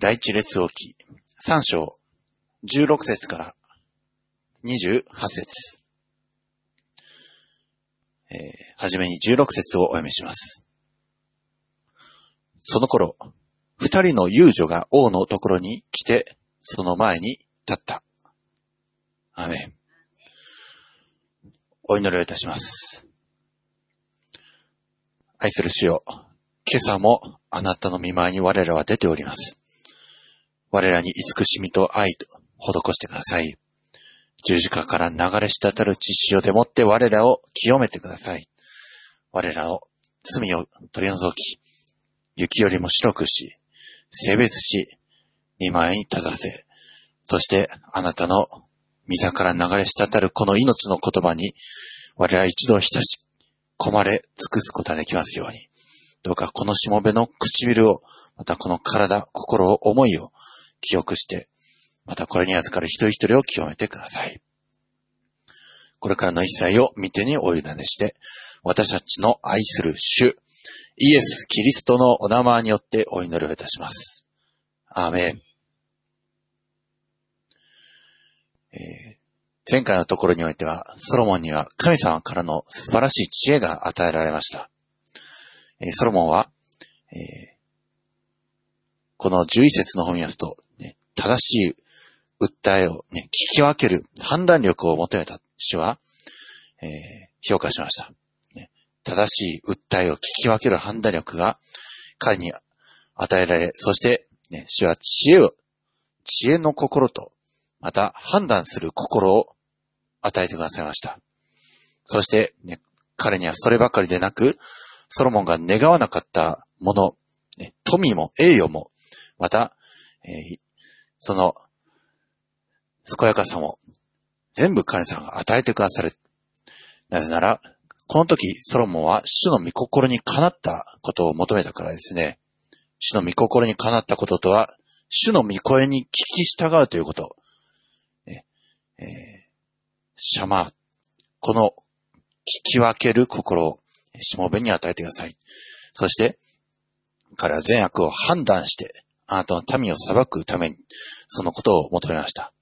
第一列王記3章16節から28節えー、はじめに16節をお読みします。その頃、二人の遊女が王のところに来て、その前に立った。アメン。お祈りをいたします。愛する主よ、今朝もあなたの見舞いに我らは出ております。我らに慈しみと愛と施してください。十字架から流れ滴る血潮でもって我らを清めてください。我らを罪を取り除き、雪よりも白くし、性別し、見舞いに立たせ、そしてあなたの溝から流れ滴るこの命の言葉に、我ら一度浸し込まれ尽くすことができますように。どうかこのしもべの唇を、またこの体、心を、思いを記憶して、またこれに預かる一人一人を清めてください。これからの一切を見てにお委ねして、私たちの愛する主、イエス・キリストのお名前によってお祈りをいたします。アーメン。えー、前回のところにおいては、ソロモンには神様からの素晴らしい知恵が与えられました。えー、ソロモンは、えー、この11節の本を見ますと、正しい訴えを、ね、聞き分ける判断力を求めた主は、え評価しました。正しい訴えを聞き分ける判断力が彼に与えられ、そして、ね、主は知恵を、知恵の心と、また判断する心を与えてくださいました。そして、ね、彼にはそればかりでなく、ソロモンが願わなかったもの、ね、富も栄誉も、また、えー、その、健やかさも、全部神様が与えてくださる。なぜなら、この時、ソロモンは主の御心にかなったことを求めたからですね。主の御心にかなったこととは、主の御声に聞き従うということ。えー、シャマー。この聞き分ける心を、しもべに与えてください。そして、彼は善悪を判断して、あなたの民を裁くために、そのことを求めました。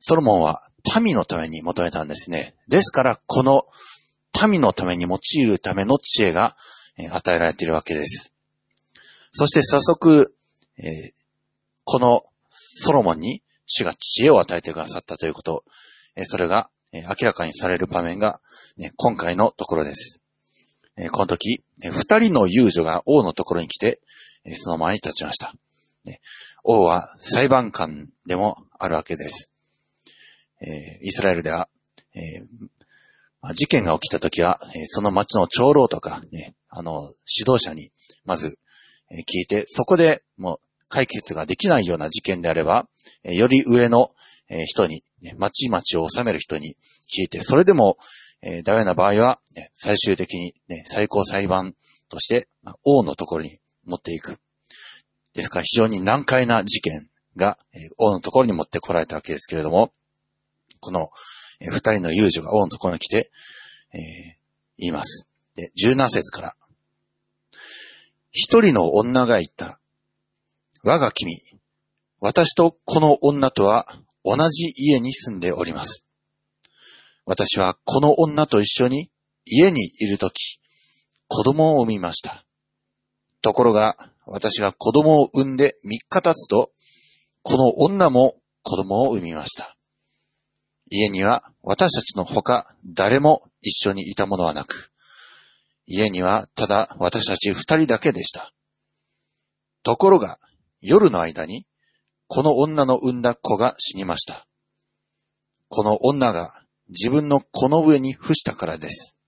ソロモンは民のために求めたんですね。ですから、この民のために用いるための知恵が与えられているわけです。そして早速、えー、このソロモンに主が知恵を与えてくださったということ、えー、それが、えー、明らかにされる場面が、ね、今回のところです。えこの時、二人の遊女が王のところに来て、その前に立ちました。王は裁判官でもあるわけです。イスラエルでは、事件が起きたときは、その町の長老とか、ね、あの、指導者に、まず、聞いて、そこでもう解決ができないような事件であれば、より上の人に、町々を治める人に聞いて、それでも、ダメな場合は、最終的に、最高裁判として、王のところに持っていく。ですから非常に難解な事件が、王のところに持ってこられたわけですけれども、この、二人の遊女が王のところに来て、えー、言います。で、十七節から。一人の女が言った。我が君、私とこの女とは同じ家に住んでおります。私はこの女と一緒に家にいるとき、子供を産みました。ところが、私が子供を産んで三日経つと、この女も子供を産みました。家には私たちのほか誰も一緒にいたものはなく、家にはただ私たち二人だけでした。ところが、夜の間に、この女の産んだ子が死にました。この女が自分の子の上に伏したからです。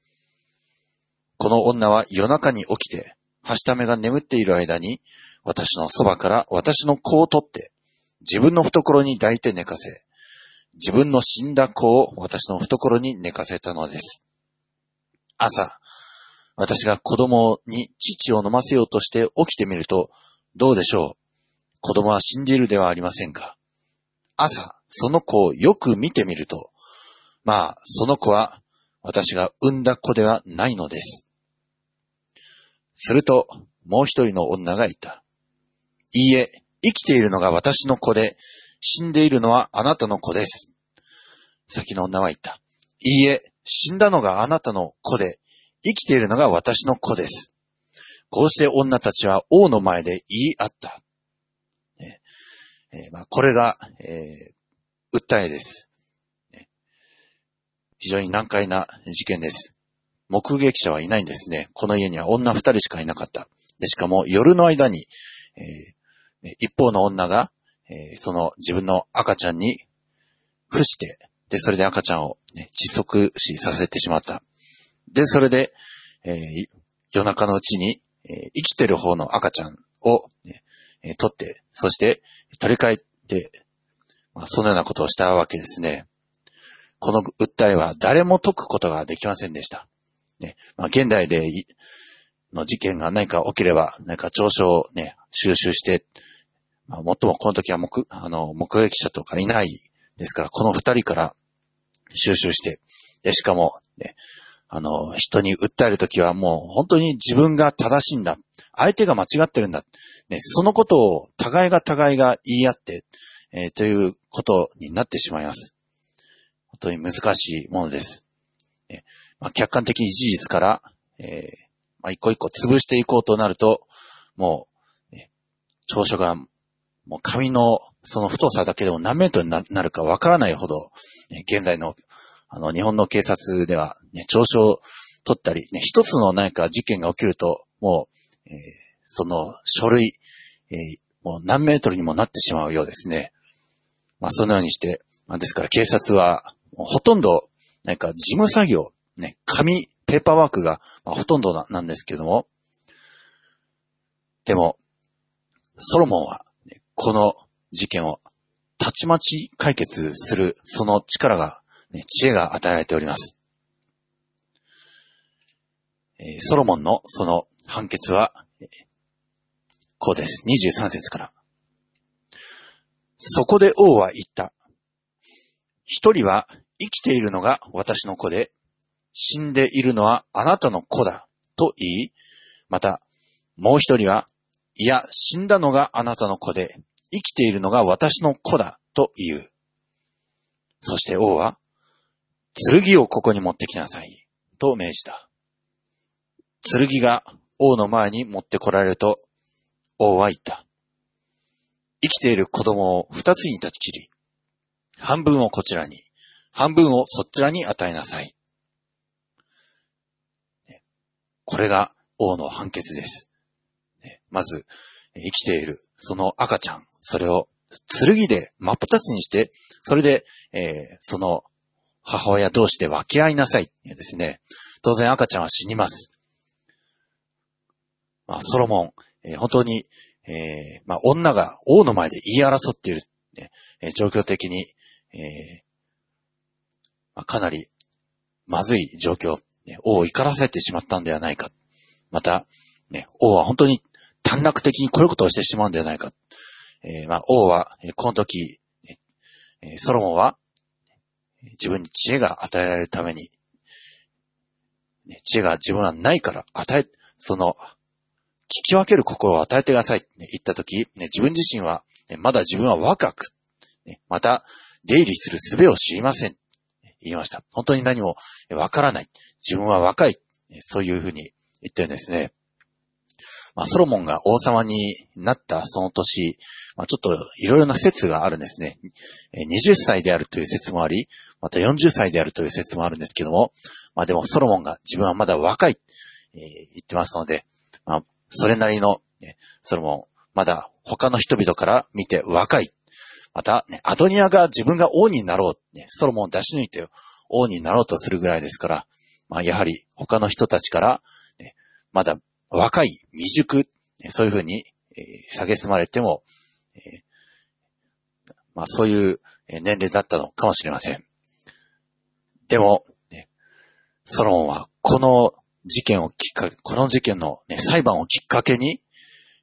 この女は夜中に起きて、はしためが眠っている間に、私のそばから私の子を取って、自分の懐に抱いて寝かせ、自分の死んだ子を私の懐に寝かせたのです。朝、私が子供に父を飲ませようとして起きてみると、どうでしょう？子供は死んでいるではありませんか？朝、その子をよく見てみると、まあ、その子は私が産んだ子ではないのです。すると、もう一人の女がいた。いいえ、生きているのが私の子で、死んでいるのはあなたの子です。先の女は言った。いいえ、死んだのがあなたの子で、生きているのが私の子です。こうして女たちは王の前で言い合った。えー、まあ、これが、えー、訴えです。非常に難解な事件です。目撃者はいないんですね。この家には女二人しかいなかった。で、しかも夜の間に、えー、一方の女が、えー、その自分の赤ちゃんに伏して、で、それで赤ちゃんを、ね、窒息死させてしまった。で、それで、えー、夜中のうちに、え生きてる方の赤ちゃんを、ね、え取って、そして取り替えて、まあ、そのようなことをしたわけですね。この訴えは誰も解くことができませんでした。ね、まあ、現代での事件が何か起きれば、何か調書をね、収集して、まあ、もっともこの時は目、あの、目撃者とかいないですから、この二人から収集して、で、しかも、ね、あの、人に訴えるときはもう本当に自分が正しいんだ。相手が間違ってるんだ。ね、そのことを互いが互いが言い合って、えー、ということになってしまいます。本当に難しいものです。ねまあ、客観的に事実から、えー、まあ、一個一個潰していこうとなると、もう、ね、長所が、もう紙のその太さだけでも何メートルになるかわからないほど、ね、現在のあの、日本の警察では、ね、調書を取ったり、ね、一つの何か事件が起きると、もう、えー、その書類、えー、もう何メートルにもなってしまうようですね。まあ、そのようにして、まあ、ですから警察は、ほとんど、何か事務作業、ね、紙、ペーパーワークが、まあ、ほとんどななんですけども、でも、ソロモンは、ね、この事件をたちまち解決する、その力がね、知恵が与えられております。え、ソロモンのその判決は、こうです。23節から。そこで王は言った。一人は生きているのが私の子で、死んでいるのはあなたの子だ、と言い、また、もう一人は、いや、死んだのがあなたの子で、生きているのが私の子だ、と言う。そして王は、剣をここに持ってきなさい。と命じた。剣が王の前に持ってこられると、王は言った。生きている子供を二つに断ち切り、半分をこちらに、半分をそちらに与えなさい。これが王の判決です。まず、生きているその赤ちゃん、それを剣で真っ二つにして、それで、えー、その母親同士で分け合いなさい。ですね。当然赤ちゃんは死にます。まあ、ソロモン、えー、本当に、えー、まあ、女が王の前で言い争っている、ねえー、状況的に、えまあ、かなりまずい状況、ね、王を怒らせてしまったんではないか。また、ね、王は本当に短絡的にこういうことをしてしまうんではないか。えまあ、王は、この時、ソロモンは、自分に知恵が与えられるために、知恵が自分はないから与え、その、聞き分ける心を与えてくださいって言ったとき、ね、自分自身は、まだ自分は若く、また、出入りする術を知りません。言いました。本当に何もわからない。自分は若い。そういうふうに言ってるんですね。まあ、ソロモンが王様になったその年、まあ、ちょっといろいろな説があるんですね。20歳であるという説もあり、また40歳であるという説もあるんですけども、まあでもソロモンが自分はまだ若い、えー、言ってますので、まあ、それなりの、ね、ソロモン、まだ他の人々から見て若い。また、ね、アドニアが自分が王になろう、ね、ソロモンを出し抜いて王になろうとするぐらいですから、まあやはり他の人たちから、ね、まだ若い、未熟、そういうふうに、えー、蔑まれても、えー、まあそういう年齢だったのかもしれません。でも、ね、ソロモンはこの事件をきっかけ、この事件の、ね、裁判をきっかけに、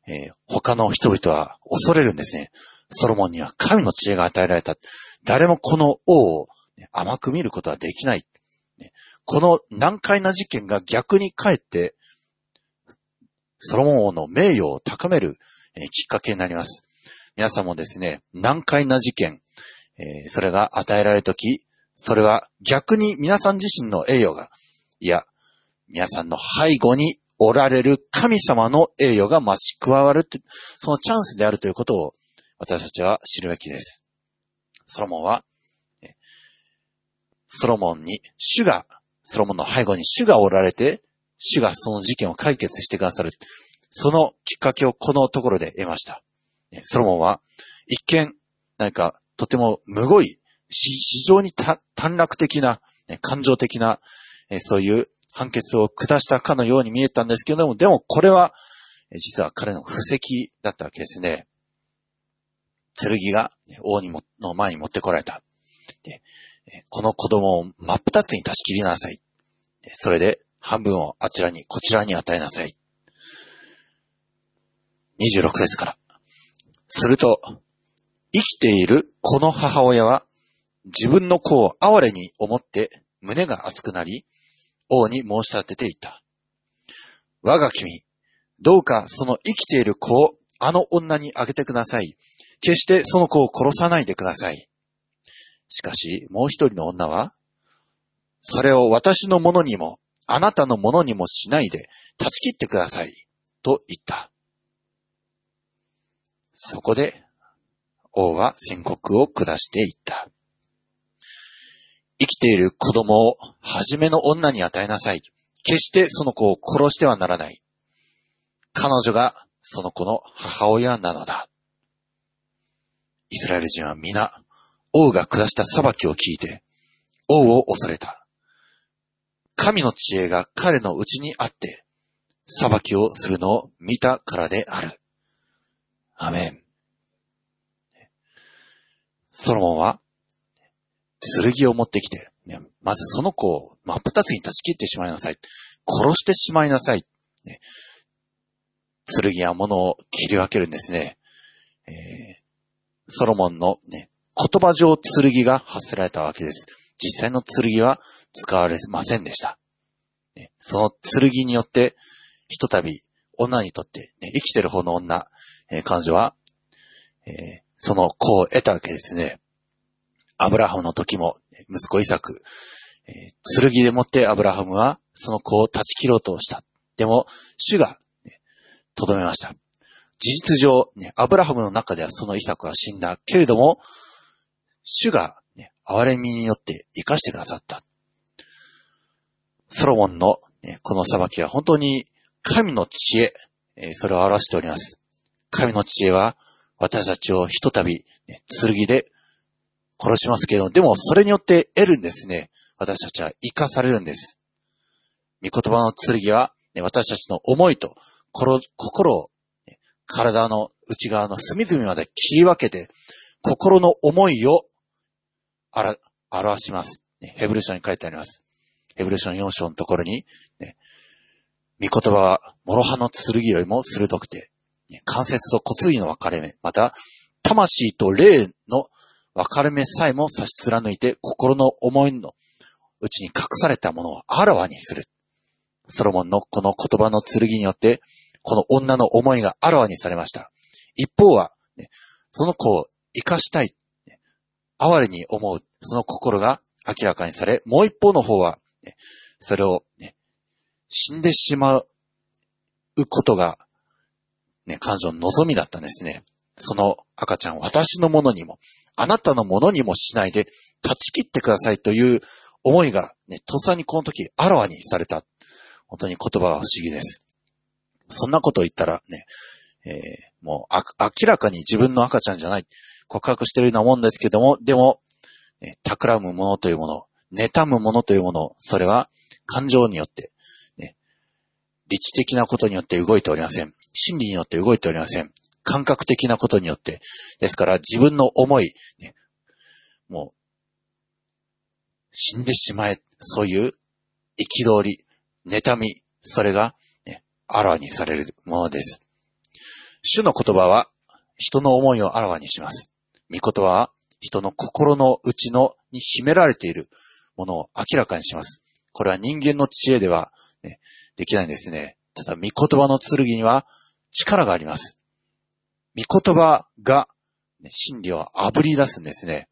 えー、他の人々は恐れるんですね。ソロモンには神の知恵が与えられた。誰もこの王を、甘く見ることはできない。この難解な事件が逆にかえって、ソロモン王の名誉を高める、きっかけになります。皆さんもですね、難解な事件、それが与えられるとき、それは逆に皆さん自身の栄誉が、いや、皆さんの背後におられる神様の栄誉が増し加わるそのチャンスであるということを私たちは知るべきです。ソロモンは、ソロモンに主が、ソロモンの背後に主がおられて、主がその事件を解決してくださる。そのきっかけをこのところで得ました。ソロモンは、一見、何か、とてもむごい、非常に短絡的な、感情的な、そういう判決を下したかのように見えたんですけれども、でもこれは、実は彼の布石だったわけですね。剣が王にもの前に持ってこられた。でこの子供を真っ二つに断ち切りなさい。それで半分をあちらに、こちらに与えなさい。26節から。すると、生きているこの母親は、自分の子を哀れに思って胸が熱くなり、王に申し立てていた。我が君、どうかその生きている子をあの女にあげてください。決してその子を殺さないでください。しかし、もう一人の女は、それを私のものにも、あなたのものにもしないで、断ち切ってください。と言った。そこで、王は宣告を下していった。生きている子供を初めの女に与えなさい。決してその子を殺してはならない。彼女がその子の母親なのだ。イスラエル人は皆、王が下した裁きを聞いて、王を恐れた。神の知恵が彼のうちにあって、裁きをするのを見たからである。アメン。ソロモンは、剣を持ってきて、ね、まずその子を真っ二つに断ち切ってしまいなさい。殺してしまいなさい。ね、剣や物を切り分けるんですね。えー、ソロモンのね、言葉上剣が発せられたわけです。実際の剣は使われませんでした。ね、その剣によって、ひとたび女にとって、ね、生きてる方の女、えー、彼女は、えー、その子を得たわけですね。アブラハムの時も、息子イサク、えー、剣でもってアブラハムはその子を断ち切ろうとした。でも、主が、ね、とどめました。事実上、ね、アブラハムの中ではそのイサクは死んだ。けれども、主が、ね、憐れみによって生かしてくださった。ソロモンの、ね、この裁きは本当に神の知恵、えー、それを表しております。神の知恵は私たちをひとたび、ね、剣で殺しますけれども、でもそれによって得るんですね。私たちは生かされるんです。御言葉の剣は、ね、私たちの思いと心を、体の内側の隅々まで切り分けて、心の思いを表します、ヘブル書に書いてあります。ヘブル書の4章のところに、ね、御言葉は諸刃の剣よりも鋭くて、関節と骨髄の分かれ目、また、魂と霊の分かれ目さえも差し貫いて心の思いのうちに隠されたものをあらわにする。ソロモンのこの言葉の剣によって、この女の思いがあらわにされました。一方は、ね、その子を生かしたい、哀れに思う、その心が明らかにされ、もう一方の方は、ね、それを、ね、死んでしまうことが、ね、彼女の望みだったんですね。その赤ちゃん私のものにも、あなたのものにもしないで断ち切ってくださいという思いがね、とっさにこの時あらわにされた。本当に言葉は不思議です。そんなこと言ったらね、えー、もう明らかに自分の赤ちゃんじゃない告白してるようなもんですけども、でも、ね、企むものというもの、妬むものというもの、それは感情によって、ね、理知的なことによって動いておりません。心理によって動いておりません。感覚的なことによって。ですから自分の思い、ね、もう、死んでしまえ、そういう憤り、妬み、それが、あらわにされるものです。主の言葉は人の思いをあらわにします。御言葉は人の心の内のに秘められているものを明らかにします。これは人間の知恵では、ね、できないんですね。ただ、御言葉の剣には力があります。御言葉が真理を炙り出すんですね。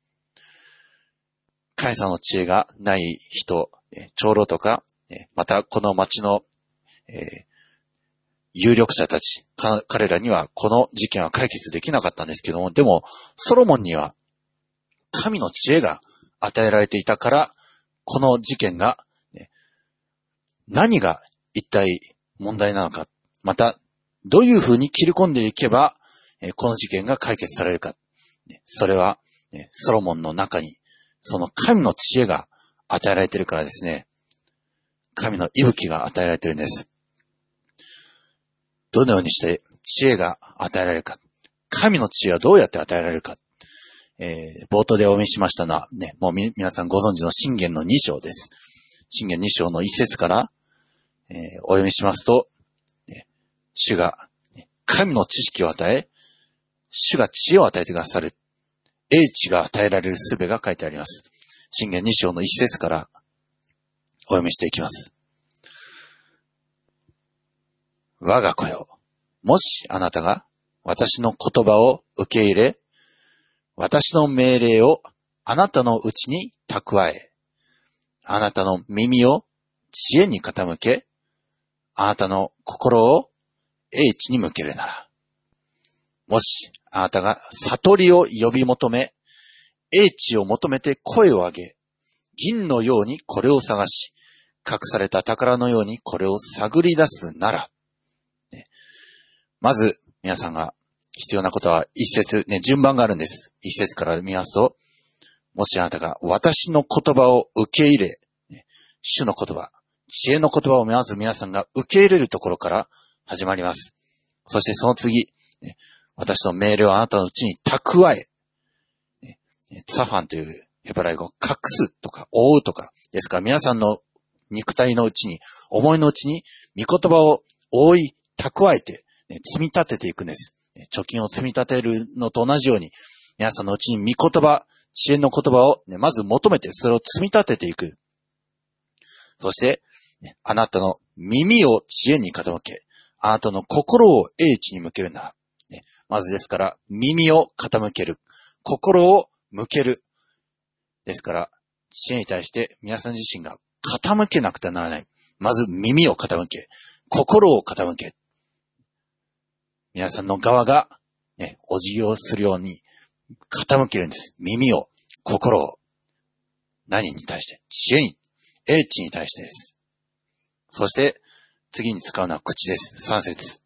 神様の知恵がない人、長老とか、またこの町の、えー、有力者たち、彼らにはこの事件は解決できなかったんですけども、でも、ソロモンには神の知恵が与えられていたから、この事件が、ね、何が一体問題なのか、また、どういう風に切り込んでいけば、この事件が解決されるか。それは、ソロモンの中に、その神の知恵が与えられているからですね。神の息吹が与えられているんです。どのようにして知恵が与えられるか。神の知恵はどうやって与えられるか。えー、冒頭でお読みしましたのは、ね、もうみ皆さんご存知の信玄の2章です。信玄2章の1節から、えー、お読みしますと、ね、主が、ね、神の知識を与え、主が知恵を与えてくださる。英知が与えられる術が書いてあります。信玄2章の1節からお読みしていきます。我が子よ。もしあなたが私の言葉を受け入れ、私の命令をあなたのうちに蓄え、あなたの耳を知恵に傾け、あなたの心を英知に向けるなら、もしあなたが悟りを呼び求め、英知を求めて声を上げ、銀のようにこれを探し、隠された宝のようにこれを探り出すなら、まず皆さんが必要なことは一節、ね、順番があるんです。一節から見ますと、もしあなたが私の言葉を受け入れ、主の言葉、知恵の言葉をまず皆さんが受け入れるところから始まります。そしてその次、ね、私の命令をあなたのうちに蓄え、ね、ツァファンというヘブライ語、隠すとか覆うとか、ですから皆さんの肉体のうちに、思いのうちに、御言葉を覆い、蓄えて、ね、積み立てていくんです。貯金を積み立てるのと同じように、皆さんのうちに御言葉、知恵の言葉を、ね、まず求めて、それを積み立てていく。そして、ね、あなたの耳を知恵に傾け、あなたの心を英知に向けるなら、ね、まずですから、耳を傾ける。心を向ける。ですから、知恵に対して皆さん自身が傾けなくてはならない。まず耳を傾け、心を傾け、皆さんの側が、ね、お辞儀をするように傾けるんです。耳を、心を。何に対して？知恵に、英知に対してです。そして、次に使うのは口です。三節。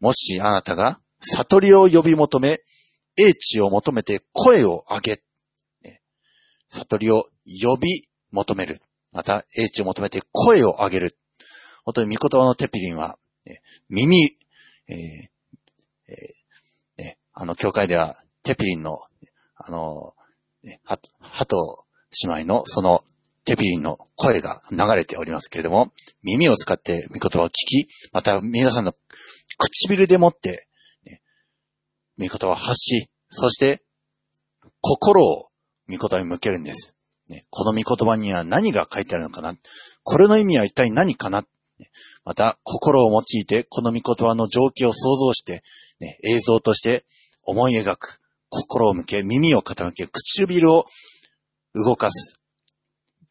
もしあなたが悟りを呼び求め、英知を求めて声を上げ、ね、悟りを呼び求める。また、英知を求めて声を上げる。本当に御言葉のテピリンは、耳えー、えー、ね、あの、教会では、テピリンの、あの、ね、ハト姉妹のそのテピリンの声が流れておりますけれども、耳を使って御言葉を聞き、また皆さんの唇でもって、ね、御言葉を発し、そして心を御言葉に向けるんです。ね、この御言葉には何が書いてあるのかな？これの意味は一体何かな？また、心を用いて、この御言葉の情景を想像して、ね、映像として思い描く。心を向け、耳を傾け、唇を動かす。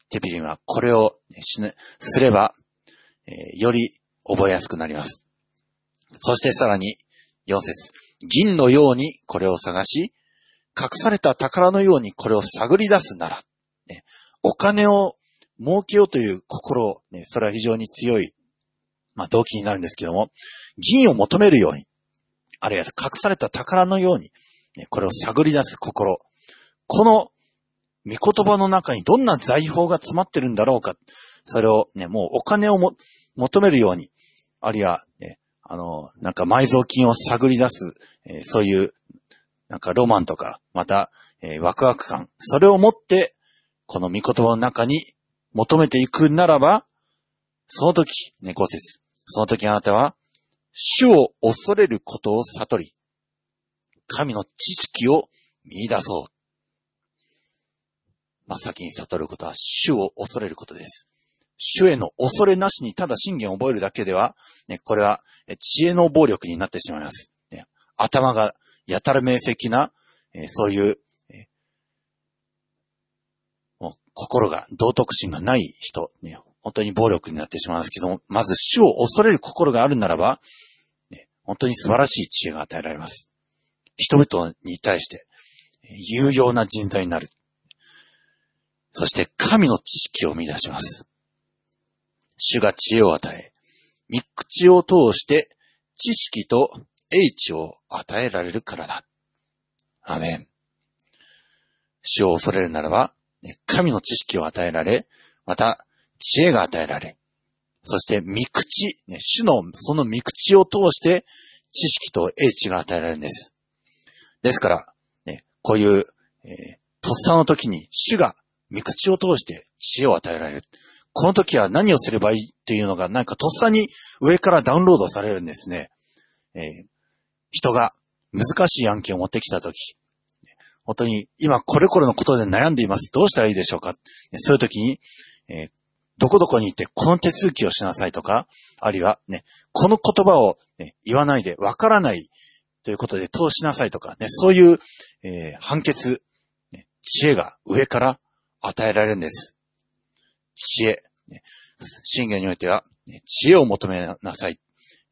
テピリンはこれを、ね、すれば、えー、より覚えやすくなります。そしてさらに、4節銀のようにこれを探し、隠された宝のようにこれを探り出すなら、ね、お金を儲けようという心、ね、それは非常に強いまあ、動機になるんですけども、銀を求めるように、あるいは隠された宝のように、これを探り出す心。この御言葉の中にどんな財宝が詰まってるんだろうか。それをね、もうお金をも求めるように、あるいは、ね、あの、なんか埋蔵金を探り出す、えー、そういう、なんかロマンとか、また、えー、ワクワク感。それを持って、この御言葉の中に求めていくならば、その時、ね、五節。その時あなたは、主を恐れることを悟り、神の知識を見出そう。真っ先に悟ることは主を恐れることです。主への恐れなしにただ信玄を覚えるだけでは、ね、これは知恵の暴力になってしまいます。ね、頭がやたら明晰なえー、そういう、えー、もう心が、道徳心がない人、ね、本当に暴力になってしまうんですけども、まず主を恐れる心があるならば、本当に素晴らしい知恵が与えられます。人々に対して、有用な人材になる。そして神の知識を生み出します。主が知恵を与え、三口を通して知識と英知を与えられるからだ。アメン。主を恐れるならば、神の知識を与えられ、また知恵が与えられ、そして三口、ね、主のその三口を通して知識と英知が与えられるんです。ですから、ね、こういう、えー、とっさの時に主が三口を通して知恵を与えられる。この時は何をすればいいっていうのがなんかとっさに上からダウンロードされるんですね。えー、人が難しい案件を持ってきた時、本当に今これこれのことで悩んでいます。どうしたらいいでしょうかそういう時に、えー、どこどこに行ってこの手続きをしなさいとか、あるいはね、この言葉を、ね、言わないでわからないということで通しなさいとかね、そういう、えー、判決、ね、知恵が上から与えられるんです。知恵。ね、信玄においては、ね、知恵を求めなさい、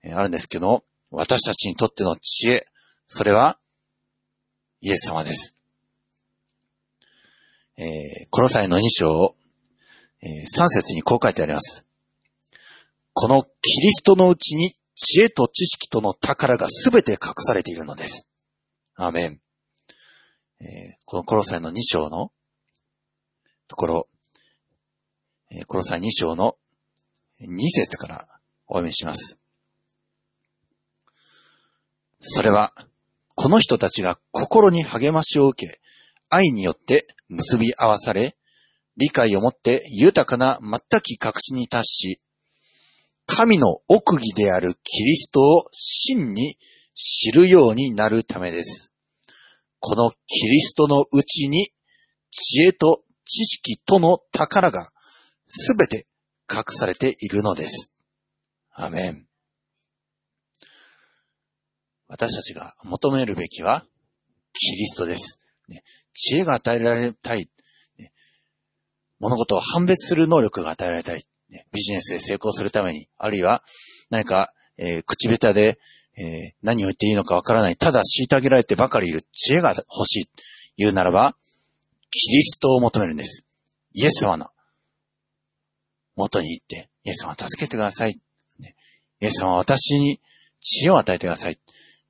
えー、あるんですけど、私たちにとっての知恵、それは、イエス様です。えー、この際の2章、えー、3節にこう書いてあります。このキリストのうちに知恵と知識との宝がすべて隠されているのです。アーメン。このコロサイの2章のところ、コロサイ2章の2節からお読みします。それは、この人たちが心に励ましを受け、愛によって結び合わされ、理解をもって豊かな全き確信に達し、神の奥義であるキリストを真に知るようになるためです。このキリストのうちに知恵と知識との宝がすべて隠されているのです。アメン。私たちが求めるべきはキリストです。知恵が与えられたい、物事を判別する能力が与えられたい。ビジネスで成功するために、あるいは何か、えー、口下手で、えー、何を言っていいのかわからない、ただ虐げられてばかりいる知恵が欲しい、言うならば、キリストを求めるんです。イエス様の元に行って、イエス様助けてください。イエス様は私に知恵を与えてください。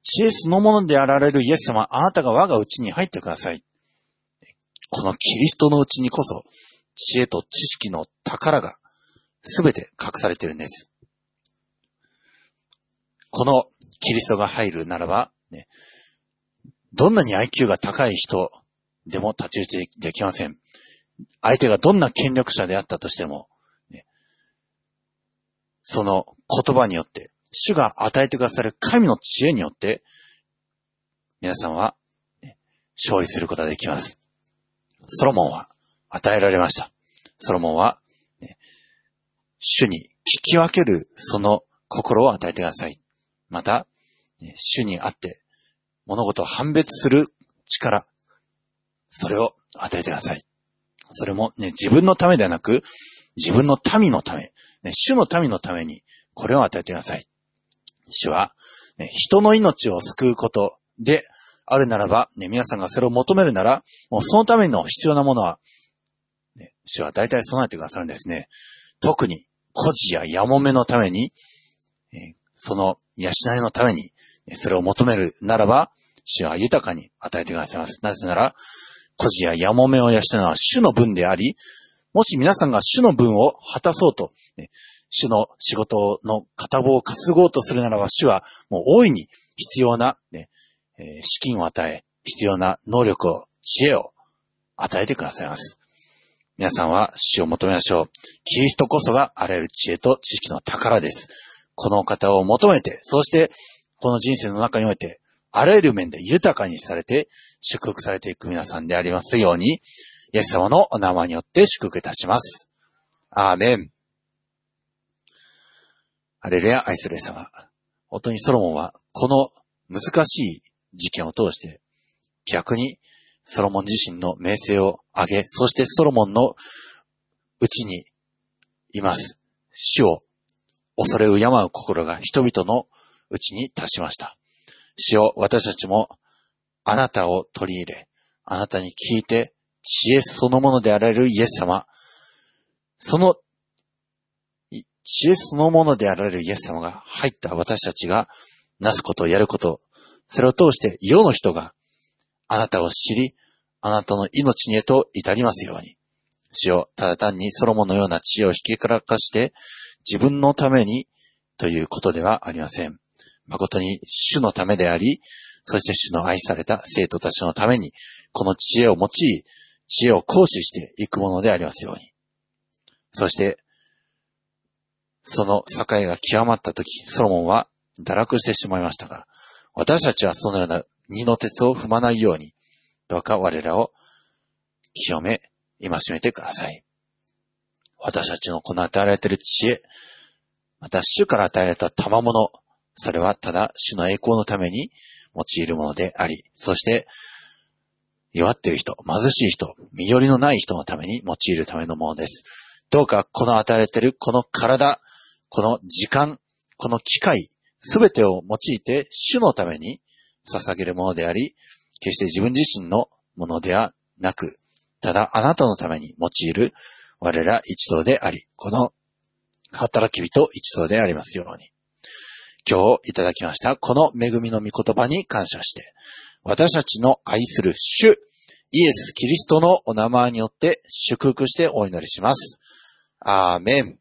知恵そのものであられるイエス様、あなたが我が内に入ってください。このキリストのうちにこそ、知恵と知識の宝がすべて隠されているんです。このキリストが入るならば、ね、どんなに IQ が高い人でも立ち打ちできません。相手がどんな権力者であったとしても、ね、その言葉によって、主が与えてくださる神の知恵によって、皆さんは、ね、勝利することができます。ソロモンは与えられました。ソロモンは、ね、主に聞き分けるその心を与えてください。また、主にあって物事を判別する力、それを与えてください。それもね、自分のためではなく、自分の民のため、ね、主の民のために、これを与えてください。主は、ね、人の命を救うことであるならば、ね、皆さんがそれを求めるなら、もうそのための必要なものは、主は大体備えてくださるんですね。特に、孤児ややもめのために、その養いのために、それを求めるならば、主は豊かに与えてくださいます。なぜなら、孤児ややもめを養うのは主の分であり、もし皆さんが主の分を果たそうと、主の仕事の片棒を担ごうとするならば、主はもう大いに必要な、ね、資金を与え、必要な能力を、知恵を与えてくださいます。皆さんは死を求めましょう。キリストこそがあらゆる知恵と知識の宝です。この方を求めて、そしてこの人生の中において、あらゆる面で豊かにされて、祝福されていく皆さんでありますように、イエス様のお名前によって祝福いたします。アーメン。アレルヤ愛するイ様。本当にソロモンは、この難しい事件を通して、逆にソロモン自身の名声を上げ、そしてソロモンのうちにいます。死を恐れ敬う心が人々のうちに達しました。死を私たちもあなたを取り入れ、あなたに聞いて知恵そのものであられるイエス様、その知恵そのものであられるイエス様が入った私たちがなすことを、やること、それを通して世の人があなたを知り、あなたの命にへと至りますように。主よ、ただ単にソロモンのような知恵を引きからかして自分のためにということではありません。誠に主のためであり、そして主の愛された生徒たちのために、この知恵を用い、知恵を行使していくものでありますように。そして、その境が極まった時、ソロモンは堕落してしまいましたが、私たちはそのような二の鉄を踏まないように、どうか我らを清め、今しめてください。私たちのこの与えられている知恵、また主から与えられた賜物、それはただ主の栄光のために用いるものであり、そして、弱っている人、貧しい人、身寄りのない人のために用いるためのものです。どうかこの与えられているこの体、この時間、この機会、すべてを用いて主のために捧げるものであり、決して自分自身のものではなく、ただあなたのために用いる我ら一同であり、この働き人一同でありますように。今日いただきましたこの恵みの御言葉に感謝して、私たちの愛する主、イエス・キリストのお名前によって祝福してお祈りします。アーメン。